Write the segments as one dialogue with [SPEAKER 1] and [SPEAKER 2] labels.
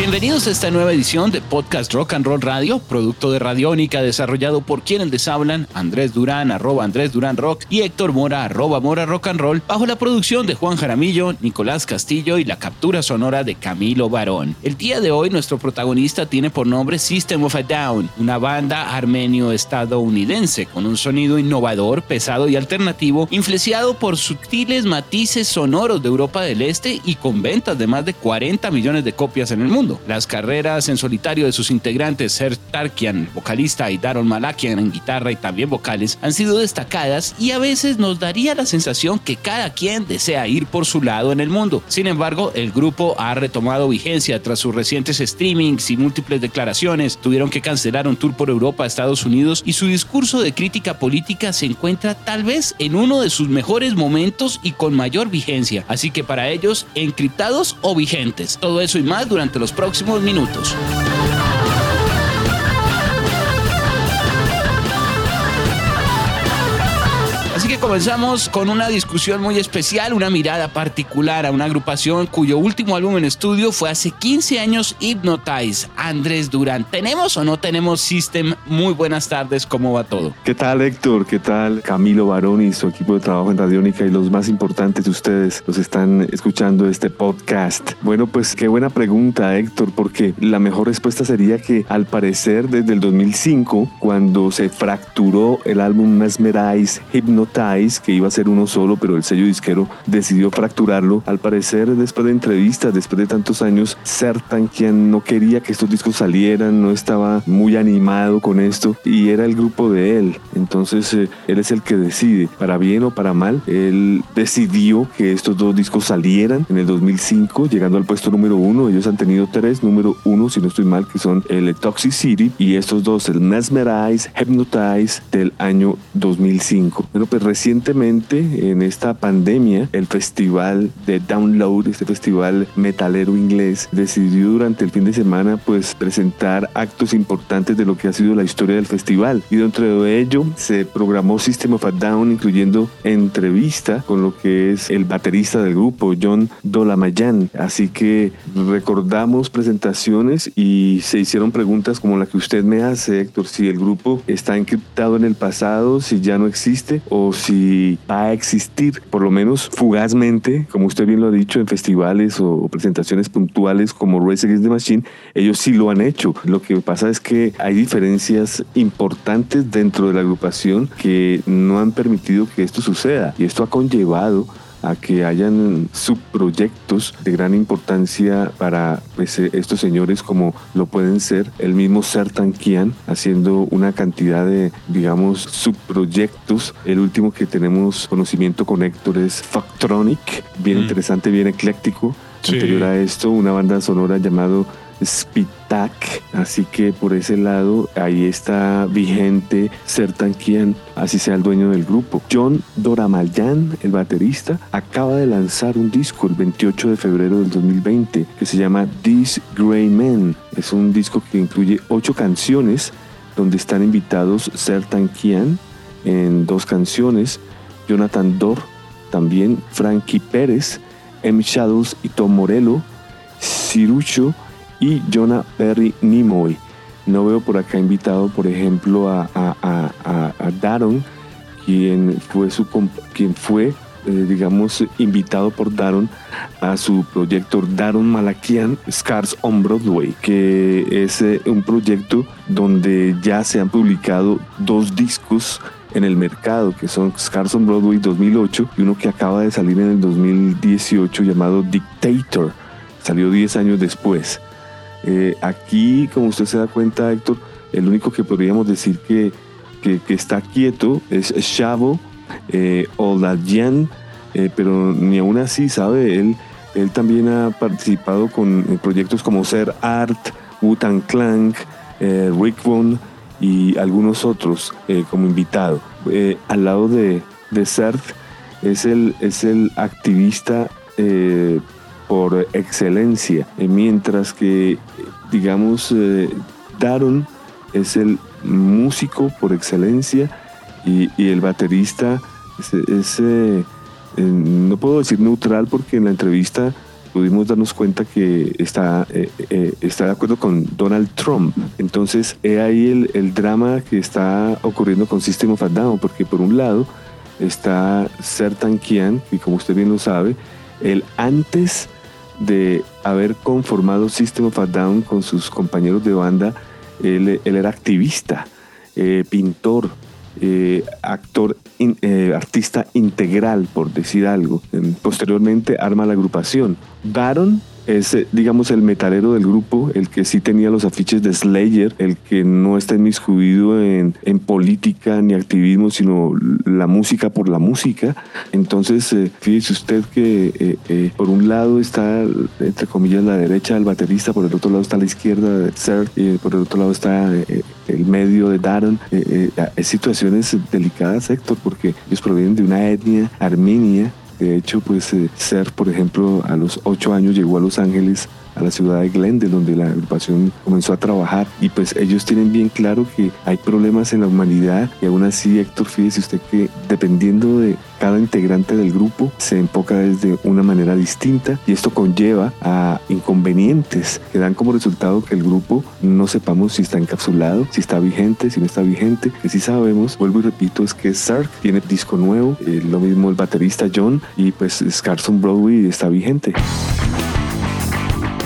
[SPEAKER 1] Bienvenidos a esta nueva edición de Podcast Rock and Roll Radio, producto de Radiónica, desarrollado por quienes les hablan, Andrés Durán, arroba Andrés Durán Rock, y Héctor Mora, arroba Mora Rock and Roll, bajo la producción de Juan Jaramillo, Nicolás Castillo y la captura sonora de Camilo Barón. El día de hoy nuestro protagonista tiene por nombre System of a Down, una banda armenio-estadounidense con un sonido innovador, pesado y alternativo, influenciado por sutiles matices sonoros de Europa del Este y con ventas de más de 40 millones de copias en el mundo. Las carreras en solitario de sus integrantes, Ser Tarkian, vocalista, y Daron Malakian en guitarra y también vocales, han sido destacadas y a veces nos daría la sensación que cada quien desea ir por su lado en el mundo. Sin embargo, el grupo ha retomado vigencia tras sus recientes streamings y múltiples declaraciones. Tuvieron que cancelar un tour por Europa, Estados Unidos y su discurso de crítica política se encuentra tal vez en uno de sus mejores momentos y con mayor vigencia. Así que para ellos, encriptados o vigentes. Todo eso y más durante los próximos minutos. Comenzamos con una discusión muy especial, una mirada particular a una agrupación cuyo último álbum en estudio fue hace 15 años, Hypnotize, Andrés Durán. ¿Tenemos o no tenemos System? Muy buenas tardes, ¿cómo va todo?
[SPEAKER 2] ¿Qué tal Héctor? ¿Qué tal Camilo Barón y su equipo de trabajo en Radiónica y los más importantes de ustedes los están escuchando este podcast? Bueno, pues qué buena pregunta Héctor, porque la mejor respuesta sería que al parecer desde el 2005, cuando se fracturó el álbum Mesmerize, Hypnotize, que iba a ser uno solo, pero el sello disquero decidió fracturarlo. Al parecer, después de entrevistas, después de tantos años, Sertan, quien no quería que estos discos salieran, no estaba muy animado con esto y era el grupo de él. Entonces, eh, él es el que decide, para bien o para mal. Él decidió que estos dos discos salieran en el 2005, llegando al puesto número uno. Ellos han tenido tres, número uno, si no estoy mal, que son el Toxic City y estos dos, el Mesmerize, Hypnotize del año 2005. Bueno, pues Recientemente, en esta pandemia, el festival de Download, este festival metalero inglés, decidió durante el fin de semana pues presentar actos importantes de lo que ha sido la historia del festival. Y dentro de ello se programó System of a Down, incluyendo entrevista con lo que es el baterista del grupo, John Dolamayan. Así que recordamos presentaciones y se hicieron preguntas como la que usted me hace, Héctor, si el grupo está encriptado en el pasado, si ya no existe o si si va a existir, por lo menos fugazmente, como usted bien lo ha dicho, en festivales o presentaciones puntuales como Race Against the Machine, ellos sí lo han hecho. Lo que pasa es que hay diferencias importantes dentro de la agrupación que no han permitido que esto suceda y esto ha conllevado a que hayan subproyectos de gran importancia para pues, eh, estos señores como lo pueden ser el mismo Sertan Kian haciendo una cantidad de digamos subproyectos. El último que tenemos conocimiento con Héctor es Factronic bien mm. interesante bien ecléctico. Anterior a esto una banda sonora llamado Así que por ese lado ahí está vigente Sertan Kian, así sea el dueño del grupo. John Doramayan, el baterista, acaba de lanzar un disco el 28 de febrero del 2020 que se llama This Grey Man. Es un disco que incluye ocho canciones donde están invitados Sertan Kian en dos canciones, Jonathan Dor, también Frankie Pérez, M. Shadows y Tom Morello, Cirucho y Jonah Perry Nimoy. No veo por acá invitado, por ejemplo, a, a, Daron, quien fue, su, quien fue eh, digamos, invitado por Daron a su proyecto Daron Malakian Scars on Broadway, que es eh, un proyecto donde ya se han publicado dos discos en el mercado, que son Scars on Broadway 2008 y uno que acaba de salir en el 2018 llamado Dictator. Salió 10 años después. Eh, aquí, como usted se da cuenta, Héctor, el único que podríamos decir que, que, está quieto es Shavo eh, Oladian, eh, pero ni aún así, ¿sabe? Él, él también ha participado con proyectos como Ser Art, Wutan Clank, eh, Rick y algunos otros como invitado. al lado de, de Cert es el, es el activista por excelencia, eh, mientras que digamos, eh, Daron es el músico por excelencia y, el baterista es, eh, no puedo decir neutral porque en la entrevista pudimos darnos cuenta que está, eh, está de acuerdo con Donald Trump. Entonces, he ahí el, el, drama que está ocurriendo con System of a Down, porque por un lado está Sertan Kian, y como usted bien lo sabe, él antes de haber conformado System of a Down con sus compañeros de banda, él, era activista, eh, pintor, eh, actor, eh, artista integral, por decir algo. Posteriormente arma la agrupación. Baron es, eh, digamos, el metalero del grupo, el que sí tenía los afiches de Slayer, el que no está inmiscuido en, en política ni activismo, sino la música por la música. Entonces, eh, fíjese usted que eh, por un lado está, entre comillas, la derecha del baterista, por el otro lado está la izquierda de Ser, y por el otro lado está el medio de Darren. es situaciones delicadas, Héctor, porque ellos provienen de una etnia armenia de hecho, pues eh, Ser, por ejemplo, a los ocho años llegó a Los Ángeles a la ciudad de Glendale, donde la agrupación comenzó a trabajar. Y pues ellos tienen bien claro que hay problemas en la humanidad y aún así, Héctor, fíjese usted que dependiendo de cada integrante del grupo se enfoca desde una manera distinta y esto conlleva a inconvenientes que dan como resultado que el grupo no sepamos si está encapsulado, si está vigente, si no está vigente. Que sí sabemos, vuelvo y repito, es que Sark tiene disco nuevo, eh, lo mismo el baterista John y pues Scarson Broadway está vigente.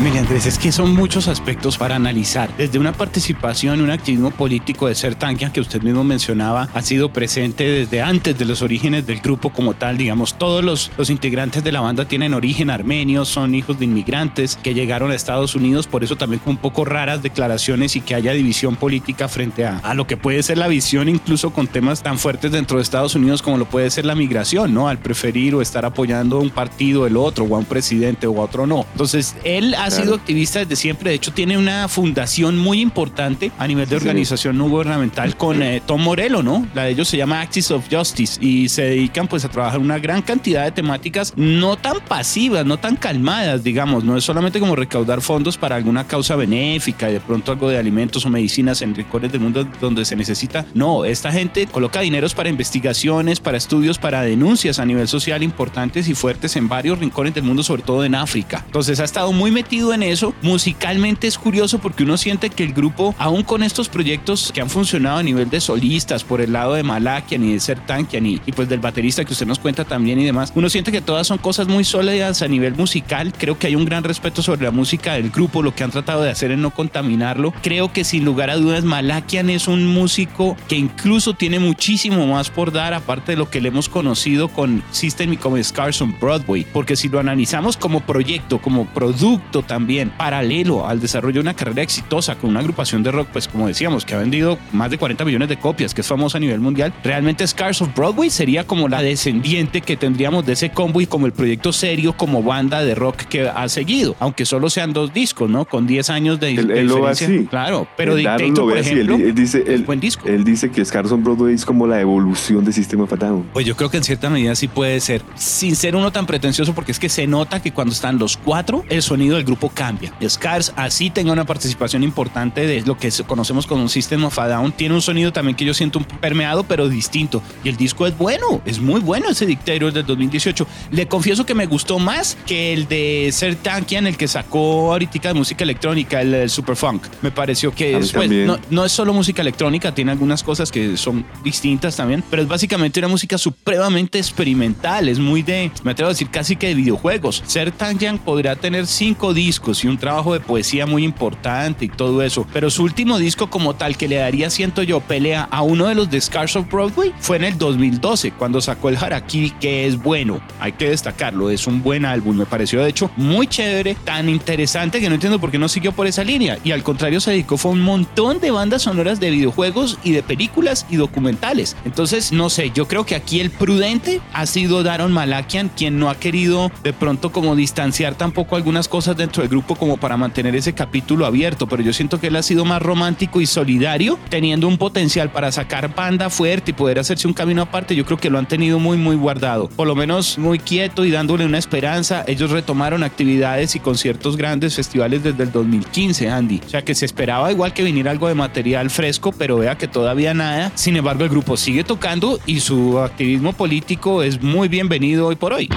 [SPEAKER 1] Mire Andrés, es que son muchos aspectos para analizar. Desde una participación, un activismo político de ser tanque que usted mismo mencionaba, ha sido presente desde antes de los orígenes del grupo como tal. Digamos, todos los, los integrantes de la banda tienen origen armenio, son hijos de inmigrantes que llegaron a Estados Unidos, por eso también con un poco raras declaraciones y que haya división política frente a, a lo que puede ser la visión incluso con temas tan fuertes dentro de Estados Unidos como lo puede ser la migración, ¿no? Al preferir o estar apoyando a un partido el otro o a un presidente o a otro no. Entonces, él ha sido activista desde siempre. De hecho, tiene una fundación muy importante a nivel de organización no gubernamental con eh, Tom Morello, ¿no? La de ellos se llama Axis of Justice y se dedican pues a trabajar una gran cantidad de temáticas no tan pasivas, no tan calmadas, digamos. No es solamente como recaudar fondos para alguna causa benéfica y de pronto algo de alimentos o medicinas en rincones del mundo donde se necesita. No, esta gente coloca dineros para investigaciones, para estudios, para denuncias a nivel social importantes y fuertes en varios rincones del mundo, sobre todo en África. Entonces ha estado muy metido en eso. Musicalmente es curioso porque uno siente que el grupo, aún con estos proyectos que han funcionado a nivel de solistas, por el lado de Malakian y de Sertankian y, y pues del baterista que usted nos cuenta también y demás, uno siente que todas son cosas muy sólidas a nivel musical. Creo que hay un gran respeto sobre la música del grupo, lo que han tratado de hacer es no contaminarlo. Creo que sin lugar a dudas Malakian es un músico que incluso tiene muchísimo más por dar, aparte de lo que le hemos conocido con System y como Scars on Broadway, porque si lo analizamos como proyecto, como producto también paralelo al desarrollo de una carrera exitosa con una agrupación de rock, pues como decíamos, que ha vendido más de 40 millones de copias, que es famosa a nivel mundial, realmente Scars of Broadway sería como la descendiente que tendríamos de ese combo y como el proyecto serio como banda de rock que ha seguido, aunque solo sean dos discos, ¿no? Con 10 años de,
[SPEAKER 2] él, lo va así.
[SPEAKER 1] Claro, pero Dictator, por ejemplo,
[SPEAKER 2] él, dice, él, buen disco. Él dice que Scars of Broadway es como la evolución del sistema Fatal.
[SPEAKER 1] Pues yo creo que en cierta medida sí puede ser, sin ser uno tan pretencioso, porque es que se nota que cuando están los cuatro, el sonido del grupo cambia. Scars así tenga una participación importante de lo que conocemos como un System of a Down. Tiene un sonido también que yo siento un permeado, pero distinto. Y el disco es bueno, es muy bueno ese Dictator del 2018. Le confieso que me gustó más que el de Ser Tankian, el que sacó ahorita de música electrónica, el, Super Funk. Me pareció que después no, no, es solo música electrónica, tiene algunas cosas que son distintas también, pero es básicamente una música supremamente experimental. Es muy de, me atrevo a decir, casi que de videojuegos. Ser Tankian podría tener cinco discos y un trabajo de poesía muy importante y todo eso. Pero su último disco como tal que le daría, siento yo, pelea a uno de los de Scars of Broadway fue en el 2012, cuando sacó el Harakiri, que es bueno, hay que destacarlo, es un buen álbum, me pareció de hecho muy chévere, tan interesante que no entiendo por qué no siguió por esa línea. Y al contrario se dedicó fue un montón de bandas sonoras de videojuegos y de películas y documentales. Entonces, no sé, yo creo que aquí el prudente ha sido Daron Malakian, quien no ha querido de pronto como distanciar tampoco algunas cosas dentro dentro del grupo como para mantener ese capítulo abierto, pero yo siento que él ha sido más romántico y solidario, teniendo un potencial para sacar banda fuerte y poder hacerse un camino aparte. Yo creo que lo han tenido muy, muy guardado, por lo menos muy quieto y dándole una esperanza. Ellos retomaron actividades y conciertos grandes, festivales desde el 2015, Andy. O sea que se esperaba igual que viniera algo de material fresco, pero vea que todavía nada. Sin embargo, el grupo sigue tocando y su activismo político es muy bienvenido hoy por hoy.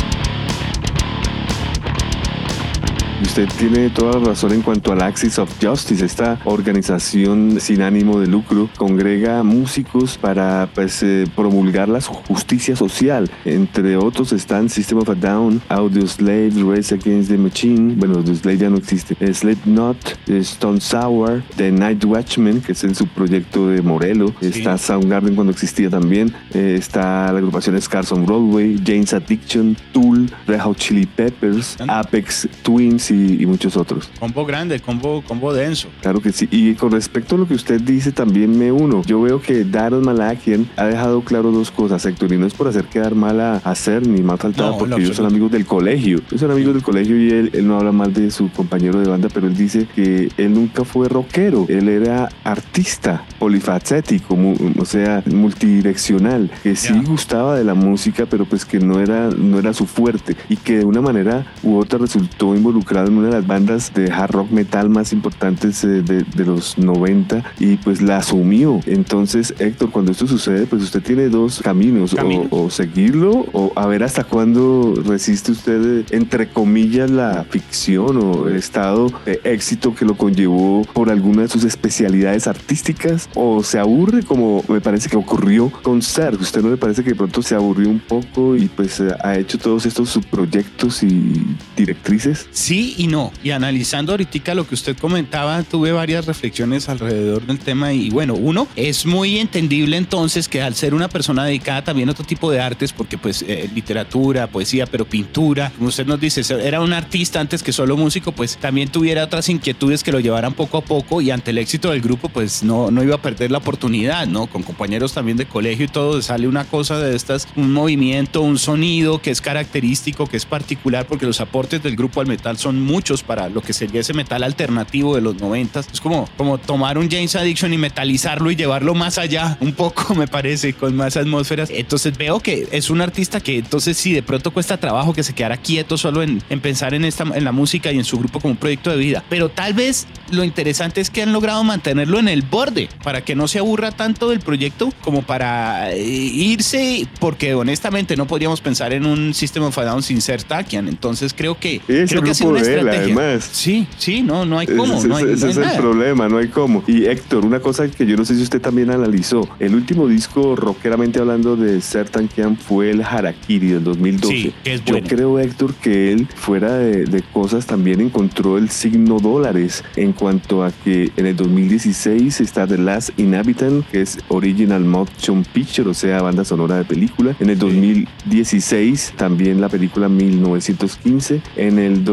[SPEAKER 2] Usted tiene toda la razón en cuanto al Axis of Justice. Esta organización sin ánimo de lucro congrega músicos para pues, eh, promulgar la justicia social. Entre otros están System of a Down, Audio Slave, Race Against the Machine. Bueno, The Slave ya no existe. Slipknot, Stone Sour, The Night Watchman, que es el subproyecto de Morelo. Está Soundgarden cuando existía también. Eh, está la agrupación Scarson Broadway, James Addiction, Tool, Red Hot Chili Peppers, Apex Twins y, muchos otros.
[SPEAKER 1] Combo grande, combo, combo denso.
[SPEAKER 2] Claro que sí. Y con respecto a lo que usted dice, también me uno. Yo veo que Daron Malakian ha dejado claro dos cosas, Héctor, y no es por hacer quedar mal a, a ni más faltada, porque ellos son amigos del colegio. Ellos son amigos del colegio y él, él no habla mal de su compañero de banda, pero él dice que él nunca fue rockero. Él era artista, polifacético, o sea, multidireccional, que sí gustaba de la música, pero pues que no era, no era su fuerte y que de una manera u otra resultó involucrado en una de las bandas de hard rock metal más importantes eh, de, de, los 90 y pues la asumió. Entonces, Héctor, cuando esto sucede, pues usted tiene dos caminos, O, seguirlo o a ver hasta cuándo resiste usted, eh, entre comillas, la ficción o el estado de éxito que lo conllevó por alguna de sus especialidades artísticas o se aburre como me parece que ocurrió con Ser. ¿Usted no le parece que de pronto se aburrió un poco y pues eh, ha hecho todos estos subproyectos y directrices?
[SPEAKER 1] Sí, y no. Y analizando ahorita lo que usted comentaba, tuve varias reflexiones alrededor del tema y bueno, uno, es muy entendible entonces que al ser una persona dedicada también a otro tipo de artes, porque pues eh, literatura, poesía, pero pintura, como usted nos dice, era un artista antes que solo músico, pues también tuviera otras inquietudes que lo llevaran poco a poco y ante el éxito del grupo pues no, no iba a perder la oportunidad, ¿no? Con compañeros también de colegio y todo, sale una cosa de estas, un movimiento, un sonido que es característico, que es particular, porque los aportes del grupo al metal son muchos para lo que sería ese metal alternativo de los noventas. Es como, como tomar un James Addiction y metalizarlo y llevarlo más allá, un poco me parece, con más atmósferas. Entonces veo que es un artista que entonces sí, de pronto cuesta trabajo que se quedara quieto solo en, en pensar en, esta, en la música y en su grupo como un proyecto de vida. Pero tal vez lo interesante es que han logrado mantenerlo en el borde para que no se aburra tanto del proyecto como para eh, irse, porque honestamente no podríamos pensar en un sistema of Down sin ser Takian. Entonces creo que, creo que ha sido una además. Sí, sí, no, no hay cómo.
[SPEAKER 2] Ese, es el problema, no hay cómo. Y Héctor, una cosa que yo no sé si usted también analizó, el último disco rockeramente hablando de Sertan Kian fue el Harakiri del 2012. Sí, es Yo creo, Héctor, que él, fuera de, cosas, también encontró el signo dólares en cuanto a que en el 2016 está The Last Inhabitant, que es Original Motion Picture, o sea, banda sonora de película. En el 2016 también la película 1915. En el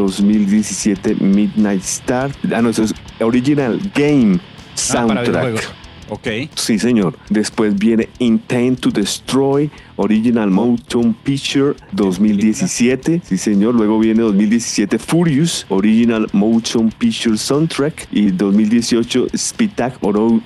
[SPEAKER 2] 2017 17 Midnight Star. Ah, no, eso es Original Game ah, Soundtrack.
[SPEAKER 1] ok.
[SPEAKER 2] Sí, señor. Después viene Intent to Destroy, Original Motion Picture 2017. Sí, señor. Luego viene 2017 Furious, Original Motion Picture Soundtrack. Y 2018 Spitak,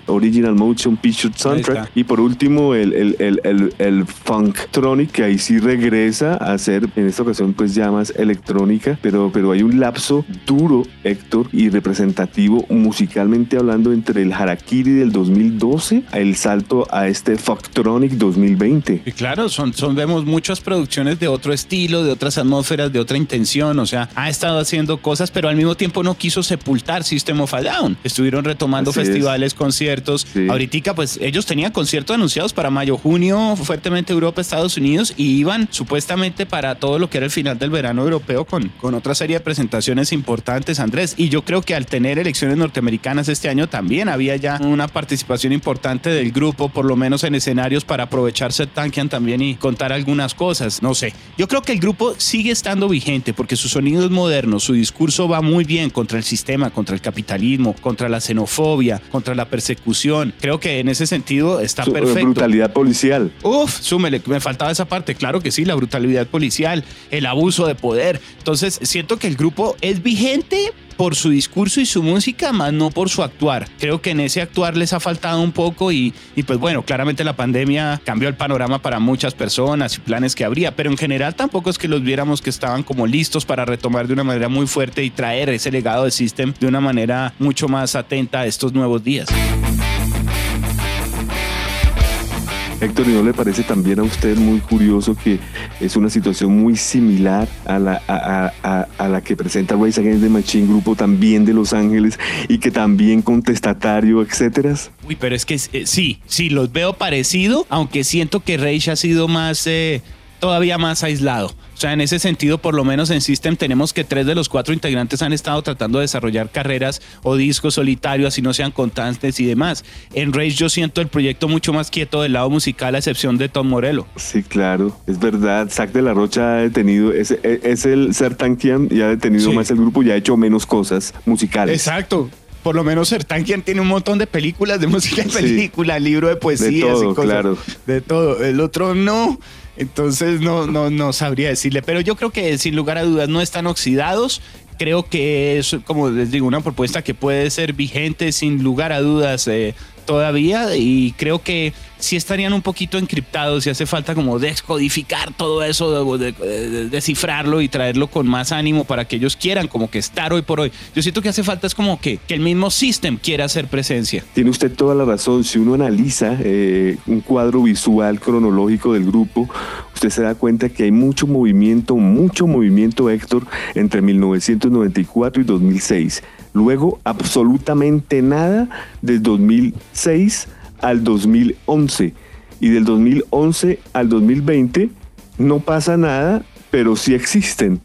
[SPEAKER 2] Original Motion Picture Soundtrack. Y por último el, el, el, el, Funktronic, que ahí sí regresa a ser, en esta ocasión, pues ya más electrónica. Pero, pero hay un lapso duro, Héctor, y representativo musicalmente hablando entre el Harakiri del 2012 el salto a este Funktronic 2020.
[SPEAKER 1] Y claro son, son, vemos muchas producciones de otro estilo, de otras atmósferas, de otra intención, o sea, ha estado haciendo cosas, pero al mismo tiempo no quiso sepultar System of a Down. Estuvieron retomando festivales, conciertos. Ahorita, pues ellos tenían conciertos anunciados para mayo, junio, fuertemente Europa, Estados Unidos, y iban supuestamente para todo lo que era el final del verano europeo con, con otra serie de presentaciones importantes, Andrés. Y yo creo que al tener elecciones norteamericanas este año también había ya una participación importante del grupo, por lo menos en escenarios para aprovecharse Tankian también y contar algunas cosas, no sé. Yo creo que el grupo sigue estando vigente porque su sonido es moderno, su discurso va muy bien contra el sistema, contra el capitalismo, contra la xenofobia, contra la persecución. Creo que en ese sentido está su, perfecto.
[SPEAKER 2] brutalidad policial.
[SPEAKER 1] Uf, súmele, me faltaba esa parte, claro que sí, la brutalidad policial, el abuso de poder. Entonces, siento que el grupo es vigente, por su discurso y su música, más no por su actuar. Creo que en ese actuar les ha faltado un poco y, y pues bueno, claramente la pandemia cambió el panorama para muchas personas y planes que habría, pero en general tampoco es que los viéramos que estaban como listos para retomar de una manera muy fuerte y traer ese legado de System de una manera mucho más atenta a estos nuevos días.
[SPEAKER 2] Héctor, ¿y no le parece también a usted muy curioso que es una situación muy similar a la, a, la que presenta Race Against the Machine, grupo también de Los Ángeles y que también contestatario, etcétera?
[SPEAKER 1] Uy, pero es que eh, sí, sí, los veo parecido, aunque siento que Rage ha sido más, eh, todavía más aislado. O sea, en ese sentido, por lo menos en System tenemos que tres de los cuatro integrantes han estado tratando de desarrollar carreras o discos solitarios, así no sean constantes y demás. En Rage yo siento el proyecto mucho más quieto del lado musical, a excepción de Tom Morello.
[SPEAKER 2] Sí, claro, es verdad. Zack de la Rocha ha detenido, es, es el Sertankian y ha detenido más el grupo y ha hecho menos cosas musicales.
[SPEAKER 1] Exacto por lo menos Sertankian tiene un montón de películas, de música de película, libro de poesías
[SPEAKER 2] y cosas. Claro.
[SPEAKER 1] De todo. El otro no. Entonces no, no, no sabría decirle, pero yo creo que sin lugar a dudas no están oxidados. Creo que es, como les digo, una propuesta que puede ser vigente sin lugar a dudas eh, todavía y creo que sí estarían un poquito encriptados y hace falta como descodificar todo eso, descifrarlo y traerlo con más ánimo para que ellos quieran como que estar hoy por hoy. Yo siento que hace falta es como que, que el mismo system quiera hacer presencia.
[SPEAKER 2] Tiene usted toda la razón. Si uno analiza eh, un cuadro visual cronológico del grupo, usted se da cuenta que hay mucho movimiento, mucho movimiento, Héctor, entre 1994 y 2006. Luego, absolutamente nada del 2006 al 2011. Y del 2011 al 2020 no pasa nada, pero sí existen.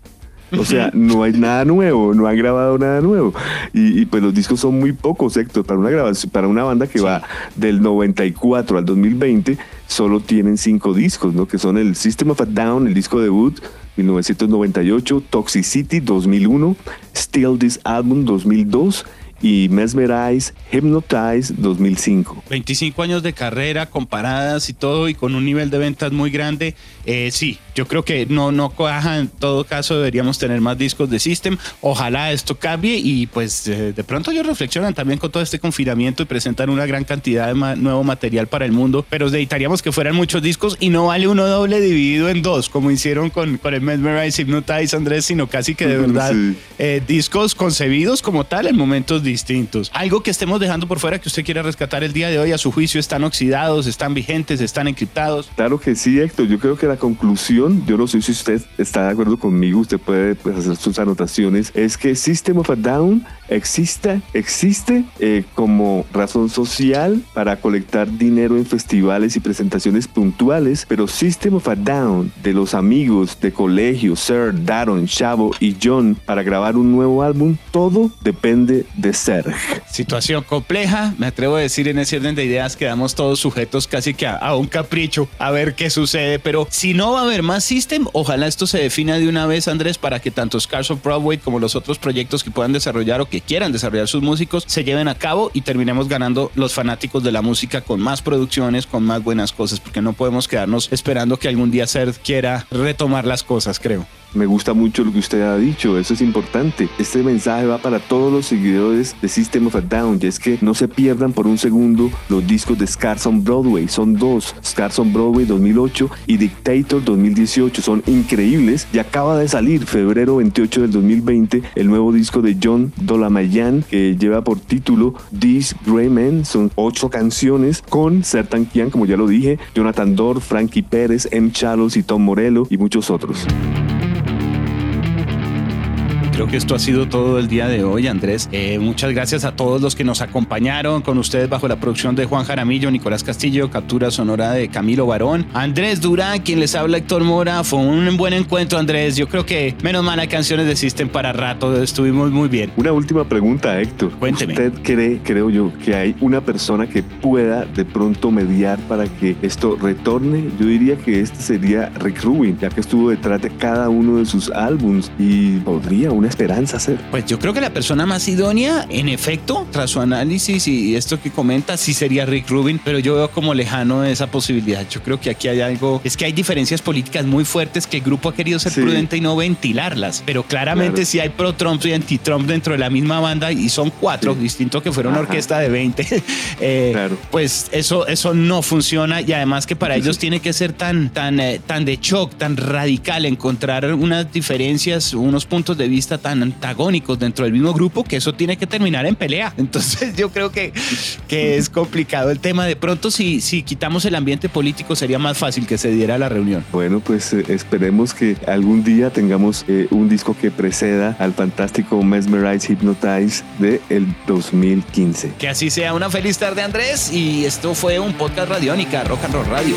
[SPEAKER 2] O sea, no hay nada nuevo, no han grabado nada nuevo. Y, pues los discos son muy pocos, Héctor. Para una grabación, para una banda que va del 94 al 2020, solo tienen cinco discos, ¿no? Que son el System of a Down, el disco debut, 1998, Toxicity 2001, Still This Album 2002 y Mesmerize, Hypnotize 2005.
[SPEAKER 1] 25 años de carrera comparadas y todo y con un nivel de ventas muy grande. Eh, sí, yo creo que no, no coaja. En todo caso, deberíamos tener más discos de System. Ojalá esto cambie y pues eh, de pronto ellos reflexionan también con todo este confinamiento y presentan una gran cantidad de nuevo material para el mundo. Pero necesitaríamos que fueran muchos discos y no vale uno doble dividido en dos, como hicieron con, con el Mesmerize, Hypnotize, Andrés, sino casi que de verdad eh, discos concebidos como tal en momentos distintos distintos. Algo que estemos dejando por fuera que usted quiera rescatar el día de hoy a su juicio, están oxidados, están vigentes, están encriptados.
[SPEAKER 2] Claro que sí, Héctor. Yo creo que la conclusión, yo no sé si usted está de acuerdo conmigo, usted puede pues, hacer sus anotaciones, es que System of a Down existe, existe eh, como razón social para colectar dinero en festivales y presentaciones puntuales, pero System of a Down de los amigos de colegio, Sir, Daron, Chavo y John para grabar un nuevo álbum, todo depende de Serg.
[SPEAKER 1] Situación compleja, me atrevo a decir en ese orden de ideas quedamos todos sujetos casi que a, un capricho, a ver qué sucede, pero si no va a haber más System, ojalá esto se defina de una vez, Andrés, para que tanto Scars of Broadway como los otros proyectos que puedan desarrollar o que quieran desarrollar sus músicos se lleven a cabo y terminemos ganando los fanáticos de la música con más producciones, con más buenas cosas, porque no podemos quedarnos esperando que algún día Ser quiera retomar las cosas, creo.
[SPEAKER 2] Me gusta mucho lo que usted ha dicho, eso es importante. Este mensaje va para todos los seguidores de System of a Down, y es que no se pierdan por un segundo los discos de Scars on Broadway, son dos, Scars on Broadway 2008 y Dictator 2018, son increíbles y acaba de salir febrero 28 del 2020 el nuevo disco de John Dolamayan que lleva por título These Grey Men, son ocho canciones con Sertan Kian, como ya lo dije, Jonathan Dorr, Frankie Pérez, M. Charles y Tom Morello y muchos otros.
[SPEAKER 1] Creo que esto ha sido todo el día de hoy, Andrés. Eh, muchas gracias a todos los que nos acompañaron con ustedes bajo la producción de Juan Jaramillo, Nicolás Castillo, captura sonora de Camilo Barón, Andrés Durán, quien les habla Héctor Mora. Fue un buen encuentro, Andrés. Yo creo que menos mal hay canciones de System para rato. Estuvimos muy bien.
[SPEAKER 2] Una última pregunta, Héctor.
[SPEAKER 1] Cuénteme.
[SPEAKER 2] ¿Usted cree, creo yo, que hay una persona que pueda de pronto mediar para que esto retorne? Yo diría que este sería Rick Rubin, ya que estuvo detrás de cada uno de sus álbums y podría una esperanza hacer?
[SPEAKER 1] Pues yo creo que la persona más idónea, en efecto, tras su análisis y esto que comenta, sí sería Rick Rubin, pero yo veo como lejano esa posibilidad. Yo creo que aquí hay algo, es que hay diferencias políticas muy fuertes que el grupo ha querido ser prudente y no ventilarlas, pero claramente si hay pro-Trump y anti-Trump dentro de la misma banda y son cuatro, distinto que fuera una orquesta de 20, eh, pues eso, eso no funciona y además que para ellos tiene que ser tan, tan, eh, tan de shock, tan radical, encontrar unas diferencias, unos puntos de vista tan antagónicos dentro del mismo grupo que eso tiene que terminar en pelea. Entonces yo creo que, que es complicado el tema. De pronto si, si quitamos el ambiente político sería más fácil que se diera la reunión.
[SPEAKER 2] Bueno, pues eh, esperemos que algún día tengamos un disco que preceda al fantástico Mesmerize Hypnotize de el 2015.
[SPEAKER 1] Que así sea. Una feliz tarde Andrés y esto fue un podcast radiónica, Rock and Roll Radio.